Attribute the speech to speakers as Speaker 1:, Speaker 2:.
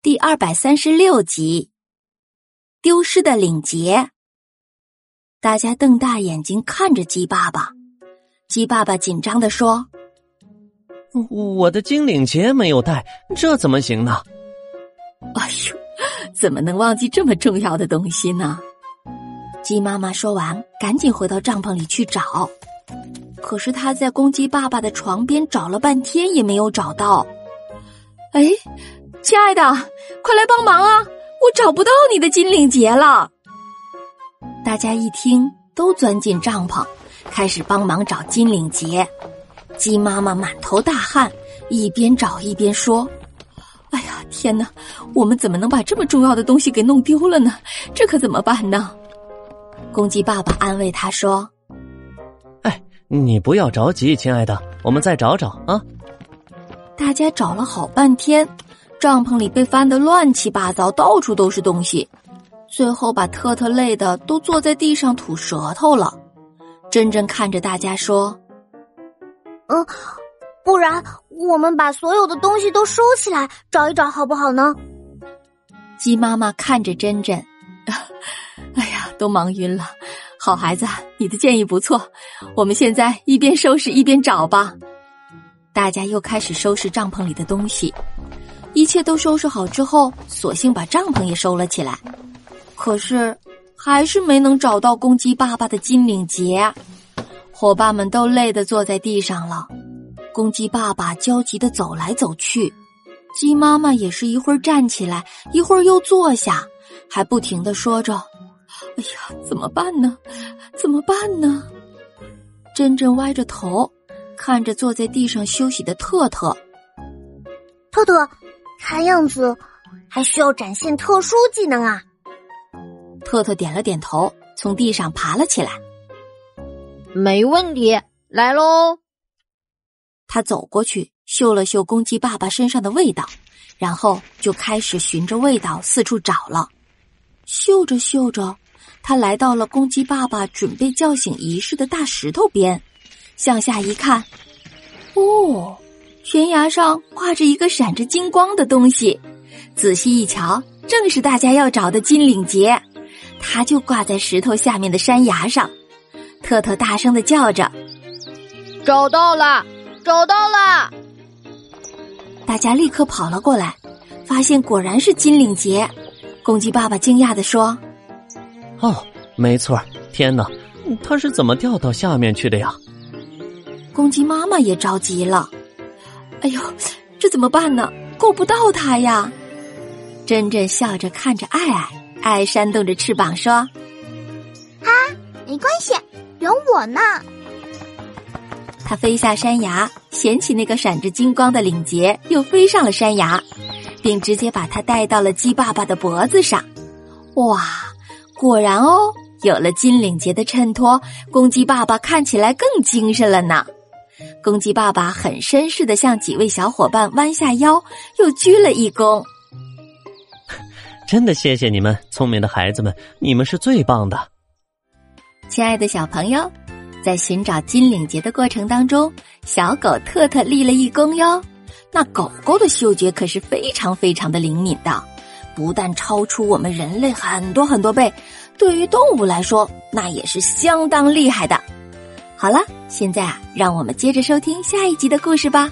Speaker 1: 第二百三十六集，丢失的领结。大家瞪大眼睛看着鸡爸爸，鸡爸爸紧张的说：“
Speaker 2: 我的金领结没有带，这怎么行呢？”
Speaker 1: 哎呦，怎么能忘记这么重要的东西呢？鸡妈妈说完，赶紧回到帐篷里去找。可是他在公鸡爸爸的床边找了半天，也没有找到。哎。亲爱的，快来帮忙啊！我找不到你的金领结了。大家一听，都钻进帐篷，开始帮忙找金领结。鸡妈妈满头大汗，一边找一边说：“哎呀，天哪！我们怎么能把这么重要的东西给弄丢了呢？这可怎么办呢？”公鸡爸爸安慰他说：“
Speaker 2: 哎，你不要着急，亲爱的，我们再找找啊。”
Speaker 1: 大家找了好半天。帐篷里被翻得乱七八糟，到处都是东西，最后把特特累的都坐在地上吐舌头了。真真看着大家说：“
Speaker 3: 嗯，不然我们把所有的东西都收起来找一找好不好呢？”
Speaker 1: 鸡妈妈看着真真，哎呀，都忙晕了。好孩子，你的建议不错，我们现在一边收拾一边找吧。大家又开始收拾帐篷里的东西。一切都收拾好之后，索性把帐篷也收了起来。可是，还是没能找到公鸡爸爸的金领结。伙伴们都累得坐在地上了。公鸡爸爸焦急的走来走去，鸡妈妈也是一会儿站起来，一会儿又坐下，还不停的说着：“哎呀，怎么办呢？怎么办呢？”真真歪着头，看着坐在地上休息的特特。
Speaker 3: 特特。看样子还需要展现特殊技能啊！
Speaker 1: 特特点了点头，从地上爬了起来。
Speaker 4: 没问题，来喽！
Speaker 1: 他走过去，嗅了嗅公鸡爸爸身上的味道，然后就开始循着味道四处找了。嗅着嗅着，他来到了公鸡爸爸准备叫醒仪式的大石头边，向下一看，哦。悬崖上挂着一个闪着金光的东西，仔细一瞧，正是大家要找的金领结。它就挂在石头下面的山崖上。特特大声的叫着：“
Speaker 4: 找到了，找到了！”
Speaker 1: 大家立刻跑了过来，发现果然是金领结。公鸡爸爸惊讶的说：“
Speaker 2: 哦，没错！天哪，它是怎么掉到下面去的呀？”
Speaker 1: 公鸡妈妈也着急了。哎呦，这怎么办呢？够不到它呀！真真笑着看着爱爱，爱扇动着翅膀说：“啊，
Speaker 3: 没关系，有我呢。”
Speaker 1: 他飞下山崖，捡起那个闪着金光的领结，又飞上了山崖，并直接把它戴到了鸡爸爸的脖子上。哇，果然哦，有了金领结的衬托，公鸡爸爸看起来更精神了呢。公鸡爸爸很绅士的向几位小伙伴弯下腰，又鞠了一躬。
Speaker 2: 真的谢谢你们，聪明的孩子们，你们是最棒的。
Speaker 1: 亲爱的小朋友，在寻找金领结的过程当中，小狗特特立了一功哟。那狗狗的嗅觉可是非常非常的灵敏的，不但超出我们人类很多很多倍，对于动物来说，那也是相当厉害的。好了，现在啊，让我们接着收听下一集的故事吧。